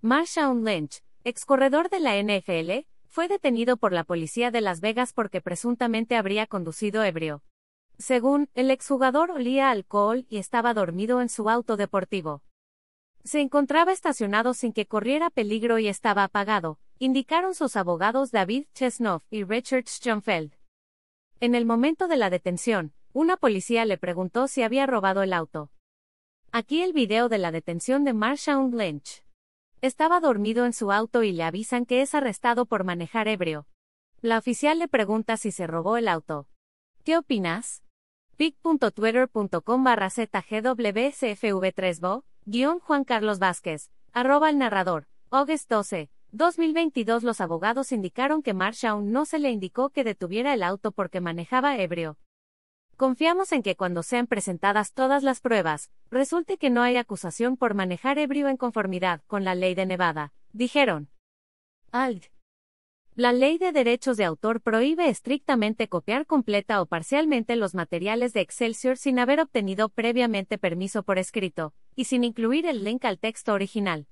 Marshawn Lynch, excorredor de la NFL, fue detenido por la policía de Las Vegas porque presuntamente habría conducido ebrio. Según, el exjugador olía alcohol y estaba dormido en su auto deportivo. Se encontraba estacionado sin que corriera peligro y estaba apagado, indicaron sus abogados David Chesnoff y Richard Schoenfeld. En el momento de la detención, una policía le preguntó si había robado el auto. Aquí el video de la detención de Marshawn Lynch. Estaba dormido en su auto y le avisan que es arrestado por manejar ebrio. La oficial le pregunta si se robó el auto. ¿Qué opinas? pic.twitter.com barra zgwcfv3bo, guion Juan Carlos Vázquez, arroba el narrador, August 12, 2022 Los abogados indicaron que Marshawn no se le indicó que detuviera el auto porque manejaba ebrio. Confiamos en que cuando sean presentadas todas las pruebas, resulte que no hay acusación por manejar ebrio en conformidad con la ley de Nevada, dijeron. Alt. La ley de derechos de autor prohíbe estrictamente copiar completa o parcialmente los materiales de Excelsior sin haber obtenido previamente permiso por escrito, y sin incluir el link al texto original.